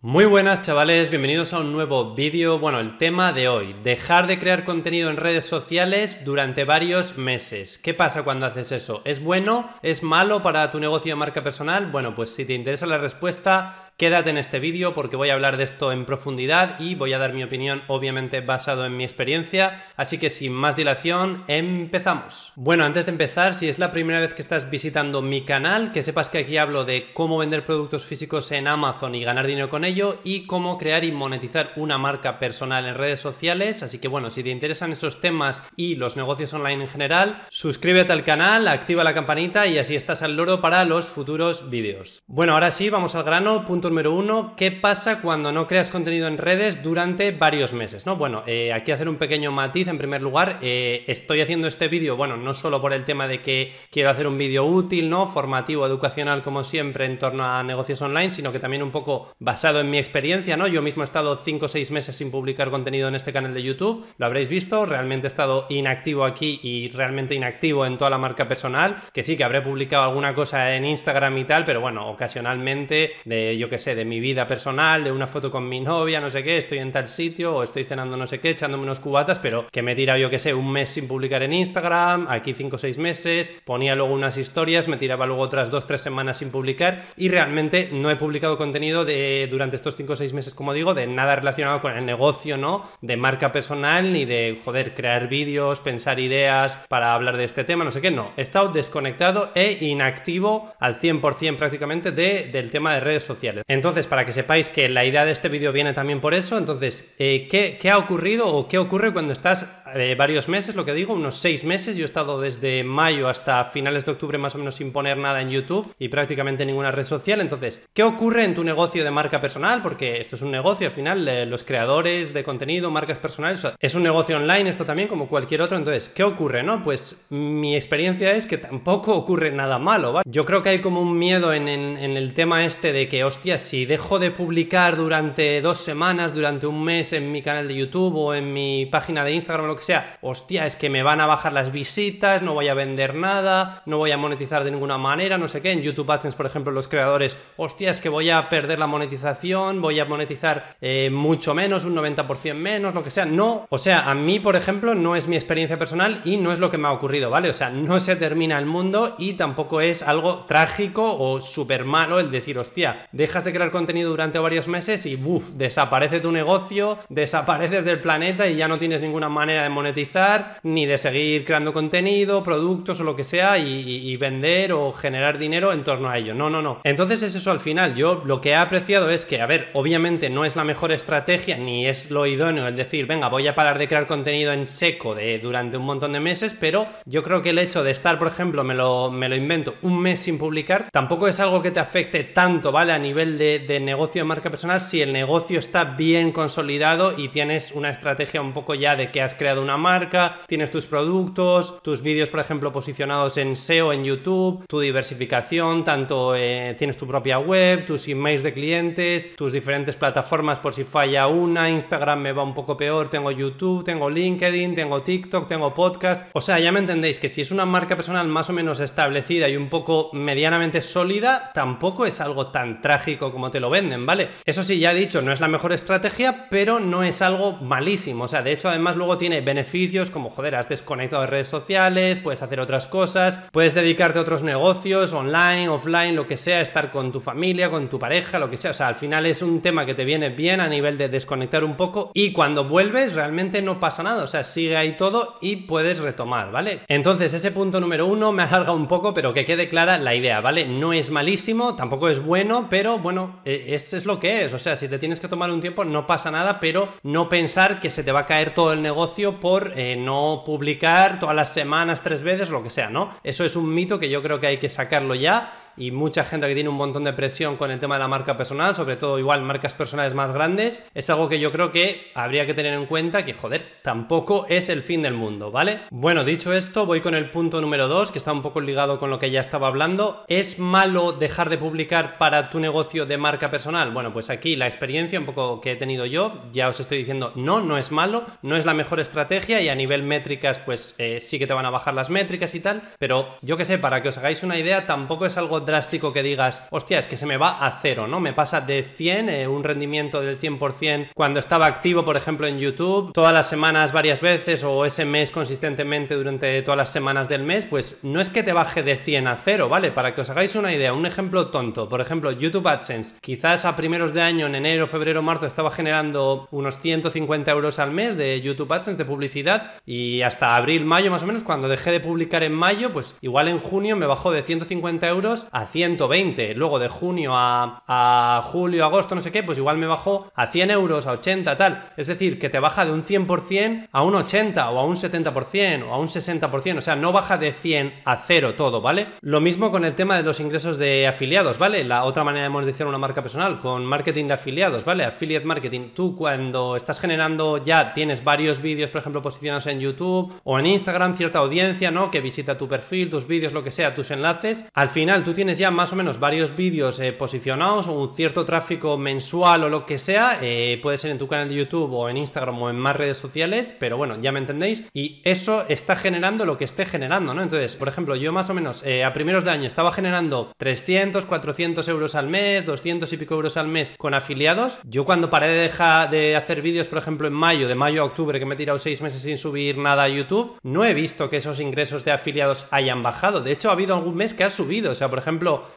Muy buenas chavales, bienvenidos a un nuevo vídeo. Bueno, el tema de hoy, dejar de crear contenido en redes sociales durante varios meses. ¿Qué pasa cuando haces eso? ¿Es bueno? ¿Es malo para tu negocio de marca personal? Bueno, pues si te interesa la respuesta, Quédate en este vídeo porque voy a hablar de esto en profundidad y voy a dar mi opinión obviamente basado en mi experiencia, así que sin más dilación, empezamos. Bueno, antes de empezar, si es la primera vez que estás visitando mi canal, que sepas que aquí hablo de cómo vender productos físicos en Amazon y ganar dinero con ello y cómo crear y monetizar una marca personal en redes sociales, así que bueno, si te interesan esos temas y los negocios online en general, suscríbete al canal, activa la campanita y así estás al loro para los futuros vídeos. Bueno, ahora sí, vamos al grano, punto número uno, ¿qué pasa cuando no creas contenido en redes durante varios meses? ¿no? Bueno, eh, aquí hacer un pequeño matiz. En primer lugar, eh, estoy haciendo este vídeo, bueno, no solo por el tema de que quiero hacer un vídeo útil, ¿no? Formativo, educacional, como siempre, en torno a negocios online, sino que también un poco basado en mi experiencia, ¿no? Yo mismo he estado 5 o 6 meses sin publicar contenido en este canal de YouTube, lo habréis visto, realmente he estado inactivo aquí y realmente inactivo en toda la marca personal, que sí que habré publicado alguna cosa en Instagram y tal, pero bueno, ocasionalmente de yo que sé, de mi vida personal, de una foto con mi novia, no sé qué, estoy en tal sitio o estoy cenando no sé qué, echándome unos cubatas, pero que me tira yo que sé, un mes sin publicar en Instagram, aquí 5 o 6 meses, ponía luego unas historias, me tiraba luego otras 2-3 semanas sin publicar y realmente no he publicado contenido de, durante estos 5 o 6 meses, como digo, de nada relacionado con el negocio, ¿no? De marca personal ni de, joder, crear vídeos, pensar ideas para hablar de este tema, no sé qué, no. He estado desconectado e inactivo al 100% prácticamente de, del tema de redes sociales. Entonces, para que sepáis que la idea de este vídeo viene también por eso, entonces, eh, ¿qué, ha ocurrido o qué ocurre cuando estás varios meses, lo que digo, unos seis meses? Yo he estado desde mayo hasta finales de octubre más o menos sin poner nada en YouTube y prácticamente ninguna red social. Entonces, ¿qué ocurre en tu negocio de marca personal? Porque esto es un negocio, al final, eh, los creadores de contenido, marcas personales, es un negocio online, esto también como cualquier otro. Entonces, ¿qué ocurre? No, pues mi experiencia es que tampoco ocurre nada malo, ¿vale? Yo creo que hay como un miedo en, el tema este de que, hostia, si dejo de publicar durante dos semanas, durante un mes en mi canal de YouTube o en mi página de Instagram lo que sea, hostia, es que me van a bajar las visitas, no voy a vender nada, no voy a monetizar de ninguna manera, no sé qué. En YouTube AdSense, por ejemplo, los creadores, hostia, es que voy a perder la monetización, voy a monetizar eh, mucho menos, un 90% menos, lo que sea. No, o sea, a mí, por ejemplo, no es mi experiencia personal y no es lo que me ha ocurrido, ¿vale? O sea, no se termina el mundo y tampoco es algo trágico o súper malo el decir, hostia, dejas de crear contenido durante varios meses y ¡buf! desaparece tu negocio, desapareces del planeta y ya no tienes ninguna manera de monetizar, ni de seguir creando contenido, productos o lo que sea y, vender o generar dinero en torno a ello. No, no, no. Entonces es eso al final. Yo lo que he apreciado es que, a ver, obviamente no es la mejor estrategia ni es lo idóneo el decir, venga, voy a parar de crear contenido en seco de, durante un montón de meses, pero yo creo que el hecho de estar, por ejemplo, me lo, me lo invento, un mes sin publicar, tampoco es algo que te afecte tanto, ¿vale? A nivel de, de negocio de marca personal si el negocio está bien consolidado y tienes una estrategia un poco ya de que has creado una marca, tienes tus productos, tus vídeos, por ejemplo, posicionados en SEO en YouTube, tu diversificación, tanto eh, tienes tu propia web, tus emails de clientes, tus diferentes plataformas por si falla una, Instagram me va un poco peor, tengo YouTube, tengo LinkedIn, tengo TikTok, tengo podcast. O sea, ya me entendéis que si es una marca personal más o menos establecida y un poco medianamente sólida, tampoco es algo tan trágico como te lo venden, ¿vale? Eso sí, ya he dicho, no es la mejor estrategia, pero no es algo malísimo. O sea, de hecho, además luego tiene beneficios como, joder, has desconectado de redes sociales, puedes hacer otras cosas, puedes dedicarte a otros negocios, online, offline, lo que sea, estar con tu familia, con tu pareja, lo que sea. O sea, al final es un tema que te viene bien a nivel de desconectar un poco y cuando vuelves realmente no pasa nada. O sea, sigue ahí todo y puedes retomar, ¿vale? Entonces, ese punto número uno me alarga un poco, pero que quede clara la idea, ¿vale? No es malísimo, tampoco es bueno, pero bueno, e, es, es lo que es. O sea, si te tienes que tomar un tiempo, no pasa nada, pero no pensar que se te va a caer todo el negocio por eh, no publicar todas las semanas, tres veces, lo que sea, ¿no? Eso es un mito que yo creo que hay que sacarlo ya y mucha gente que tiene un montón de presión con el tema de la marca personal, sobre todo igual marcas personales más grandes, es algo que yo creo que habría que tener en cuenta que, joder, tampoco es el fin del mundo, ¿vale? Bueno, dicho esto, voy con el punto número 2, que está un poco ligado con lo que ya estaba hablando. ¿Es malo dejar de publicar para tu negocio de marca personal? Bueno, pues aquí la experiencia un poco que he tenido yo, ya os estoy diciendo, no, no es malo, no es la mejor estrategia y a nivel métricas, pues eh, sí que te van a bajar las métricas y tal, pero yo que sé, para que os hagáis una idea, tampoco es algo drástico que digas, hostia, es que se me va a cero, ¿no? Me pasa de 100, eh, un rendimiento del 100% cuando estaba activo, por ejemplo, en YouTube, todas las semanas varias veces o ese mes consistentemente durante todas las semanas del mes, pues no es que te baje de 100 a cero, ¿vale? Para que os hagáis una idea, un ejemplo tonto, por ejemplo, YouTube AdSense, quizás a primeros de año, en enero, febrero, marzo, estaba generando unos 150 euros al mes de YouTube AdSense de publicidad y hasta abril, mayo más o menos, cuando dejé de publicar en mayo, pues igual en junio me bajó de 150 euros a 120, luego de junio a, a julio, agosto, no sé qué, pues igual me bajó a 100 euros, a 80, tal. Es decir, que te baja de un 100% a un 80 o a un 70% o a un 60%, o sea, no baja de 100 a 0 todo, ¿vale? Lo mismo con el tema de los ingresos de afiliados, ¿vale? La otra manera de monetizar una marca personal, con marketing de afiliados, ¿vale? Affiliate marketing. Tú cuando estás generando ya tienes varios vídeos, por ejemplo, posicionados en YouTube o en Instagram, cierta audiencia, ¿no? Que visita tu perfil, tus vídeos, lo que sea, tus enlaces. Al final tú tienes ya más o menos varios vídeos eh, posicionados o un cierto tráfico mensual o lo que sea. Eh, puede ser en tu canal de YouTube o en Instagram o en más redes sociales, pero bueno, ya me entendéis. Y eso está generando lo que esté generando, ¿no? Entonces, por ejemplo, yo más o menos eh, a primeros de año estaba generando 300, 400 euros al mes, 200 y pico euros al mes con afiliados. Yo cuando paré de dejar de hacer vídeos, por ejemplo, en mayo, de mayo a octubre, que me he tirado seis meses sin subir nada a YouTube, no he visto que esos ingresos de afiliados hayan bajado. De hecho, ha habido algún mes que ha subido. O sea, por ejemplo,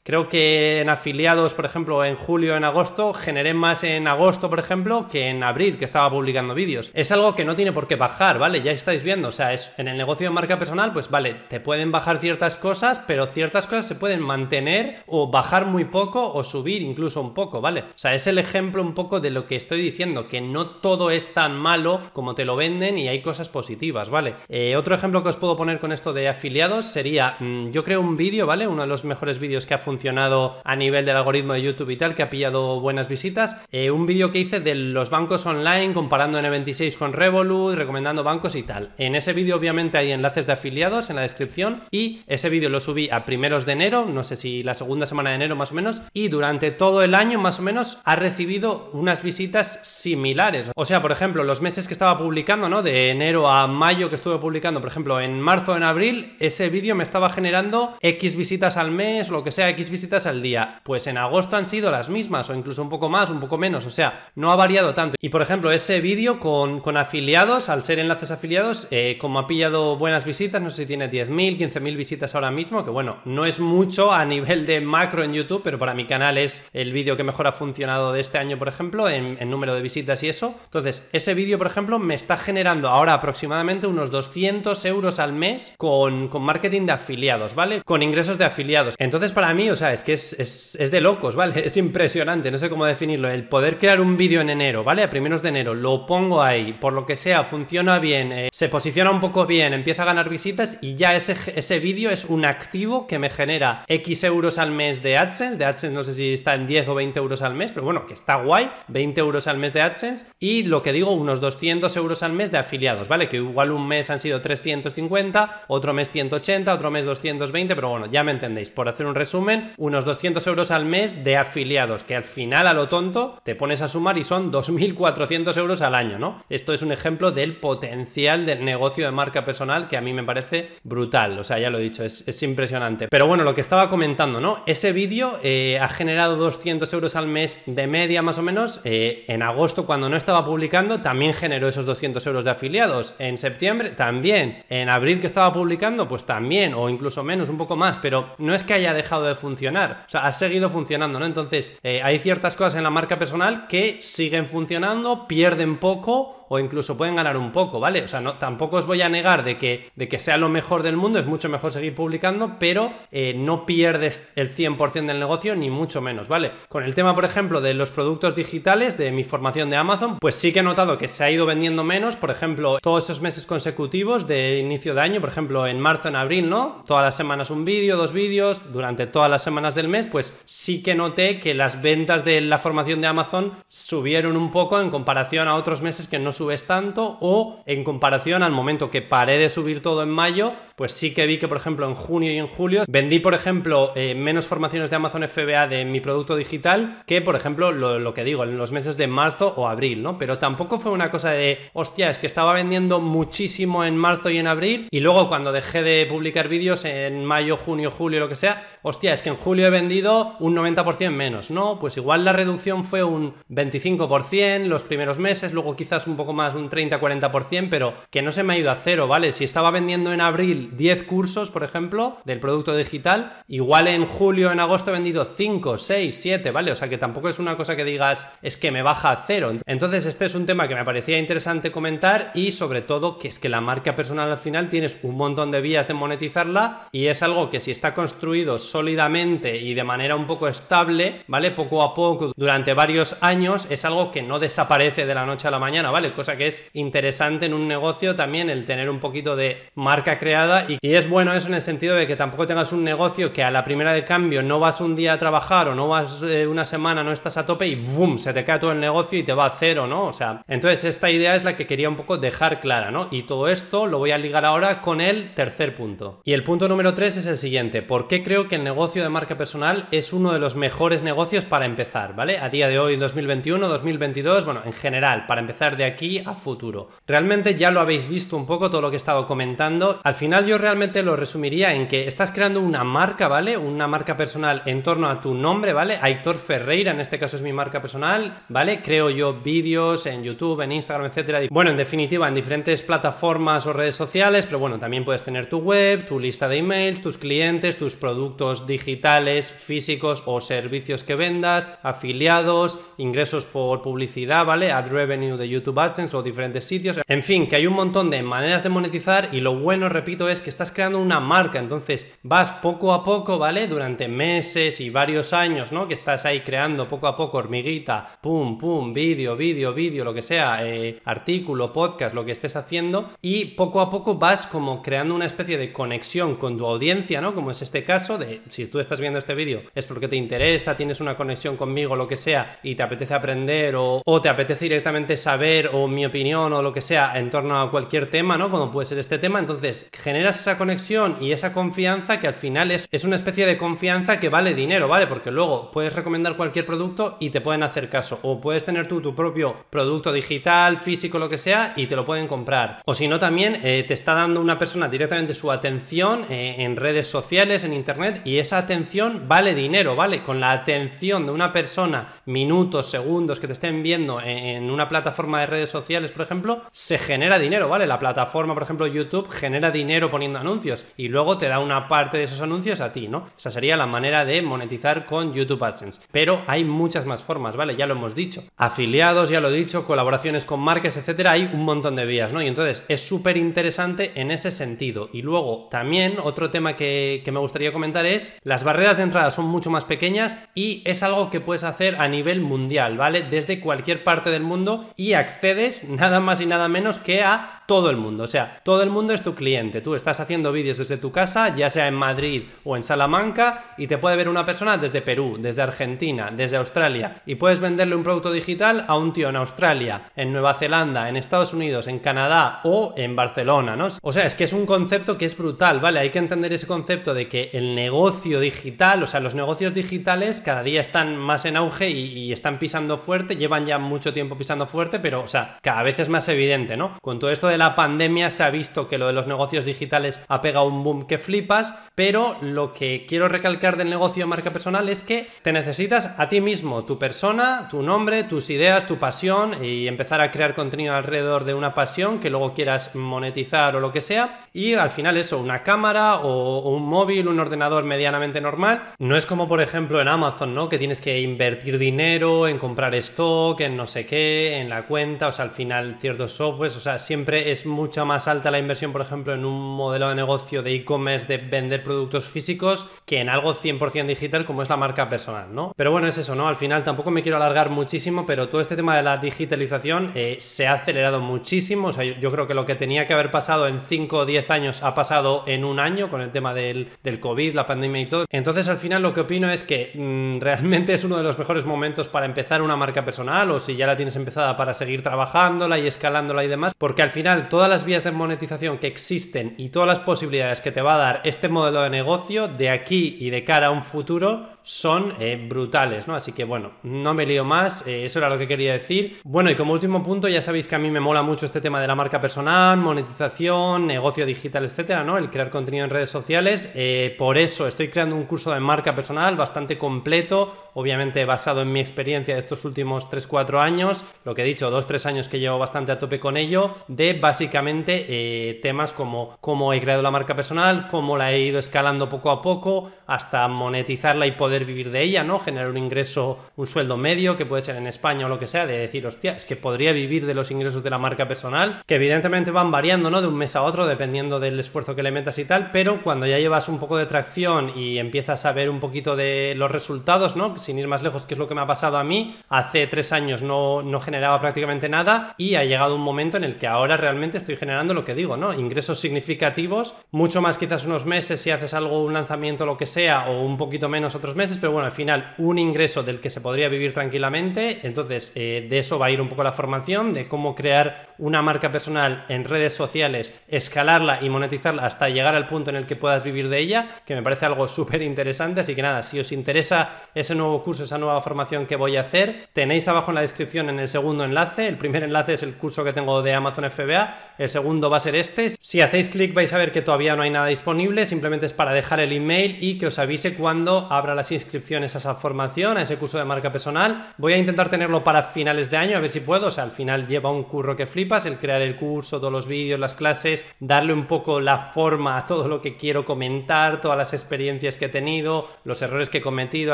creo que en afiliados, por ejemplo, en julio, en agosto, generé más en agosto, por ejemplo, que en abril, que estaba publicando vídeos. Es algo que no tiene por qué bajar, ¿vale? Ya estáis viendo. O sea, es en el negocio de marca personal, pues vale, te pueden bajar ciertas cosas, pero ciertas cosas se pueden mantener o bajar muy poco o subir incluso un poco, ¿vale? O sea, es el ejemplo un poco de lo que estoy diciendo, que no todo es tan malo como te lo venden y hay cosas positivas, ¿vale? Eh, otro ejemplo que os puedo poner con esto de afiliados sería, mm, yo creo un vídeo, ¿vale? Uno de los mejores vídeos que ha funcionado a nivel del algoritmo de YouTube y tal, que ha pillado buenas visitas, eh, un vídeo que hice de los bancos online comparando N26 con Revolut, recomendando bancos y tal. En ese vídeo obviamente hay enlaces de afiliados en la descripción y ese vídeo lo subí a primeros de enero, no sé si la segunda semana de enero más o menos, y durante todo el año más o menos ha recibido unas visitas similares. O sea, por ejemplo, los meses que estaba publicando, ¿no? De enero a mayo que estuve publicando, por ejemplo, en marzo, en abril, ese vídeo me estaba generando X visitas al mes, lo que sea, X visitas al día. Pues en agosto han sido las mismas, o incluso un poco más, un poco menos, o sea, no ha variado tanto. Y por ejemplo, ese vídeo con, con afiliados, al ser enlaces afiliados, eh, como ha pillado buenas visitas, no sé si tiene 10.000, 15.000 visitas ahora mismo, que bueno, no es mucho a nivel de macro en YouTube, pero para mi canal es el vídeo que mejor ha funcionado de este año, por ejemplo, en, en número de visitas y eso. Entonces, ese vídeo, por ejemplo, me está generando ahora aproximadamente unos 200 euros al mes con, con marketing de afiliados, ¿vale? Con ingresos de afiliados. Entonces, para mí, o sea, es que es, es, de locos, ¿vale? Es impresionante, no sé cómo definirlo. El poder crear un vídeo en enero, ¿vale? A primeros de enero, lo pongo ahí, por lo que sea, funciona bien, eh, se posiciona un poco bien, empieza a ganar visitas y ya ese, ese vídeo es un activo que me genera X euros al mes de AdSense. De AdSense no sé si está en 10 o 20 euros al mes, pero bueno, que está guay, 20 euros al mes de AdSense y lo que digo, unos 200 euros al mes de afiliados, ¿vale? Que igual un mes han sido 350, otro mes 180, otro mes 220, pero bueno, ya me entendéis. Por hacer un resumen, unos 200 euros al mes de afiliados, que al final a lo tonto te pones a sumar y son 2.400 euros al año, ¿no? Esto es un ejemplo del potencial del negocio de marca personal que a mí me parece brutal, o sea, ya lo he dicho, es, es impresionante. Pero bueno, lo que estaba comentando, ¿no? Ese vídeo eh, ha generado 200 euros al mes de media más o menos. Eh, en agosto, cuando no estaba publicando, también generó esos 200 euros de afiliados. En septiembre, también. En abril, que estaba publicando, pues también, o incluso menos, un poco más, pero no es que haya dejado de funcionar, o sea, ha seguido funcionando, ¿no? Entonces, eh, hay ciertas cosas en la marca personal que siguen funcionando, pierden poco o incluso pueden ganar un poco, ¿vale? O sea, no, tampoco os voy a negar de que, de que sea lo mejor del mundo, es mucho mejor seguir publicando, pero eh, no pierdes el 100% del negocio, ni mucho menos, ¿vale? Con el tema, por ejemplo, de los productos digitales, de mi formación de Amazon, pues sí que he notado que se ha ido vendiendo menos, por ejemplo, todos esos meses consecutivos de inicio de año, por ejemplo, en marzo, en abril, ¿no? Todas las semanas un vídeo, dos vídeos, durante todas las semanas del mes, pues sí que noté que las ventas de la formación de Amazon subieron un poco en comparación a otros meses que no subes tanto o en comparación al momento que paré de subir todo en mayo, pues sí que vi que por ejemplo en junio y en julio vendí por ejemplo eh, menos formaciones de Amazon FBA de mi producto digital que por ejemplo lo, lo, que digo en los meses de marzo o abril, ¿no? Pero tampoco fue una cosa de, hostia, es que estaba vendiendo muchísimo en marzo y en abril y luego cuando dejé de publicar vídeos en mayo, junio, julio, lo que sea, hostia, es que en julio he vendido un 90% menos, ¿no? Pues igual la reducción fue un 25% los primeros meses, luego quizás un poco más, un 30-40%, pero que no se me ha ido a cero, ¿vale? Si estaba vendiendo en abril 10 cursos, por ejemplo, del producto digital, igual en julio, en agosto he vendido 5, 6, 7, ¿vale? O sea que tampoco es una cosa que digas, es que me baja a cero. Entonces este es un tema que me parecía interesante comentar y sobre todo que es que la marca personal al final tienes un montón de vías de monetizarla y es algo que si está construido sólidamente y de manera un poco estable, ¿vale? Poco a poco, durante varios años, es algo que no desaparece de la noche a la mañana, ¿vale? Cosa que es interesante en un negocio también el tener un poquito de marca creada y, es bueno eso en el sentido de que tampoco tengas un negocio que a la primera de cambio no vas un día a trabajar o no vas eh, una semana, no estás a tope y ¡boom! se te cae todo el negocio y te va a cero, ¿no? O sea, entonces esta idea es la que quería un poco dejar clara, ¿no? Y todo esto lo voy a ligar ahora con el tercer punto. Y el punto número tres es el siguiente. ¿Por qué creo que el negocio de marca personal es uno de los mejores negocios para empezar, ¿vale? A día de hoy, 2021, 2022, bueno, en general, para empezar de aquí a futuro. Realmente ya lo habéis visto un poco todo lo que he estado comentando. Al final yo realmente lo resumiría en que estás creando una marca, ¿vale? Una marca personal en torno a tu nombre, ¿vale? Aitor Ferreira, en este caso es mi marca personal, ¿vale? Creo yo vídeos en YouTube, en Instagram, etcétera. Bueno, en definitiva, en diferentes plataformas o redes sociales, pero bueno, también puedes tener tu web, tu lista de emails, tus clientes, tus productos digitales, físicos o servicios que vendas, afiliados, ingresos por publicidad, ¿vale? Ad revenue de YouTube AdSense o diferentes sitios. En fin, que hay un montón de maneras de monetizar y lo bueno, repito, es que estás creando una marca. Entonces vas poco a poco, ¿vale? Durante meses y varios años, ¿no? Que estás ahí creando poco a poco hormiguita, pum, pum, vídeo, vídeo, vídeo, lo que sea, eh, artículo, podcast, lo que estés haciendo. Y poco a poco vas como creando una especie de conexión con tu audiencia, ¿no? Como es este caso de si tú estás viendo este vídeo es porque te interesa, tienes una conexión conmigo, lo que sea, y te apetece aprender o, o te apetece directamente saber o mi opinión o lo que sea en torno a cualquier tema, ¿no? Como puede ser este tema, entonces generas esa conexión y esa confianza que al final es, es una especie de confianza que vale dinero, ¿vale? Porque luego puedes recomendar cualquier producto y te pueden hacer caso, o puedes tener tú tu propio producto digital, físico, lo que sea, y te lo pueden comprar. O si no, también eh, te está dando una persona directamente su atención eh, en redes sociales, en internet, y esa atención vale dinero, ¿vale? Con la atención de una persona, minutos, segundos que te estén viendo en una plataforma de redes sociales, por ejemplo, se genera dinero, ¿vale? La plataforma, por ejemplo, YouTube, genera dinero poniendo anuncios y luego te da una parte de esos anuncios a ti, ¿no? Esa sería la manera de monetizar con YouTube AdSense. Pero hay muchas más formas, ¿vale? Ya lo hemos dicho. Afiliados, ya lo he dicho, colaboraciones con marcas, etcétera, hay un montón de vías, ¿no? Y entonces es súper interesante en ese sentido. Y luego también otro tema que, que me gustaría comentar es las barreras de entrada son mucho más pequeñas y es algo que puedes hacer a nivel mundial, ¿vale? Desde cualquier parte del mundo y accedes nada más y nada menos que a todo el mundo. O sea, todo el mundo es tu cliente. Tú estás haciendo vídeos desde tu casa, ya sea en Madrid o en Salamanca, y te puede ver una persona desde Perú, desde Argentina, desde Australia. Y puedes venderle un producto digital a un tío en Australia, en Nueva Zelanda, en Estados Unidos, en Canadá o en Barcelona, ¿no? O sea, es que es un concepto que es brutal, ¿vale? Hay que entender ese concepto de que el negocio digital, o sea, los negocios digitales cada día están más en auge y, están pisando fuerte, llevan ya mucho tiempo pisando fuerte, pero, o sea, cada vez es más evidente, ¿no? Con todo esto de la pandemia se ha visto que lo de los negocios digitales ha pegado un boom que flipas, pero lo que quiero recalcar del negocio de marca personal es que te necesitas a ti mismo, tu persona, tu nombre, tus ideas, tu pasión y empezar a crear contenido alrededor de una pasión que luego quieras monetizar o lo que sea. Y al final eso, una cámara o, un móvil, un ordenador medianamente normal. No es como por ejemplo en Amazon, ¿no? Que tienes que invertir dinero en comprar stock, en no sé qué, en la cuenta, o sea, al final ciertos softwares, o sea, siempre es mucha más alta la inversión, por ejemplo, en un modelo de negocio de e-commerce de vender productos físicos que en algo 100% digital como es la marca personal, ¿no? Pero bueno, es eso, ¿no? Al final tampoco me quiero alargar muchísimo, pero todo este tema de la digitalización eh, se ha acelerado muchísimo. O sea, yo, creo que lo que tenía que haber pasado en 5 o 10 años ha pasado en un año con el tema del, del COVID, la pandemia y todo. Entonces, al final lo que opino es que mm, realmente es uno de los mejores momentos para empezar una marca personal o si ya la tienes empezada para seguir trabajándola y escalándola y demás, porque al final todas las vías de monetización que existen y todas las posibilidades que te va a dar este modelo de negocio de aquí y de cara a un futuro son eh, brutales, ¿no? Así que bueno, no me lío más, eh, eso era lo que quería decir. Bueno, y como último punto, ya sabéis que a mí me mola mucho este tema de la marca personal, monetización, negocio digital, etcétera, ¿no? El crear contenido en redes sociales. Eh, por eso estoy creando un curso de marca personal bastante completo, obviamente basado en mi experiencia de estos últimos 3-4 años, lo que he dicho, 2-3 años que llevo bastante a tope con ello, de básicamente temas como cómo he creado la marca personal, cómo la he ido escalando poco a poco, hasta monetizarla y poder vivir de ella, ¿no? Generar un ingreso, un sueldo medio, que puede ser en España o lo que sea, de decir, hostia, es que podría vivir de los ingresos de la marca personal, que evidentemente van variando, ¿no? De un mes a otro, dependiendo del esfuerzo que le metas y tal, pero cuando ya llevas un poco de tracción y empiezas a ver un poquito de los resultados, ¿no? Sin ir más lejos, que es lo que me ha pasado a mí, hace tres años no, no generaba prácticamente nada y ha llegado un momento en el que ahora realmente estoy generando lo que digo, ¿no? Ingresos significativos, mucho más quizás unos meses si haces algo, un lanzamiento, lo que sea, o un poquito menos otros meses pero bueno, al final un ingreso del que se podría vivir tranquilamente. Entonces, eh, de eso va a ir un poco la formación, de cómo crear una marca personal en redes sociales, escalarla y monetizarla hasta llegar al punto en el que puedas vivir de ella, que me parece algo súper interesante. Así que nada, si os interesa ese nuevo curso, esa nueva formación que voy a hacer, tenéis abajo en la descripción en el segundo enlace. El primer enlace es el curso que tengo de Amazon FBA, el segundo va a ser este. Si hacéis clic vais a ver que todavía no hay nada disponible, simplemente es para dejar el email y que os avise cuando abra las inscripciones a esa formación, a ese curso de marca personal. Voy a intentar tenerlo para finales de año, a ver si puedo. O sea, al final lleva un curro que flipas, el crear el curso, todos los vídeos, las clases, darle un poco la forma a todo lo que quiero comentar, todas las experiencias que he tenido, los errores que he cometido.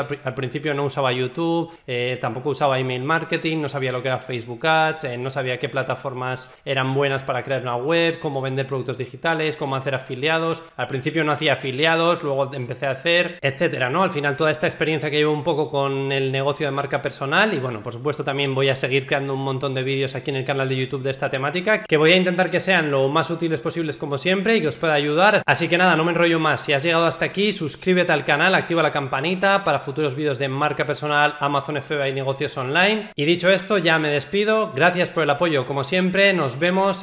Al, principio no usaba YouTube, eh, tampoco usaba email marketing, no sabía lo que era Facebook Ads, eh, no sabía qué plataformas eran buenas para crear una web, cómo vender productos digitales, cómo hacer afiliados. Al principio no hacía afiliados, luego empecé a hacer, etcétera, ¿no? Al final toda esta experiencia que llevo un poco con el negocio de marca personal y bueno, por supuesto también voy a seguir creando un montón de vídeos aquí en el canal de YouTube de esta temática que voy a intentar que sean lo más útiles posibles como siempre y que os pueda ayudar. Así que nada, no me enrollo más. Si has llegado hasta aquí, suscríbete al canal, activa la campanita para futuros vídeos de marca personal, Amazon FBA y negocios online. Y dicho esto, ya me despido. Gracias por el apoyo como siempre. Nos vemos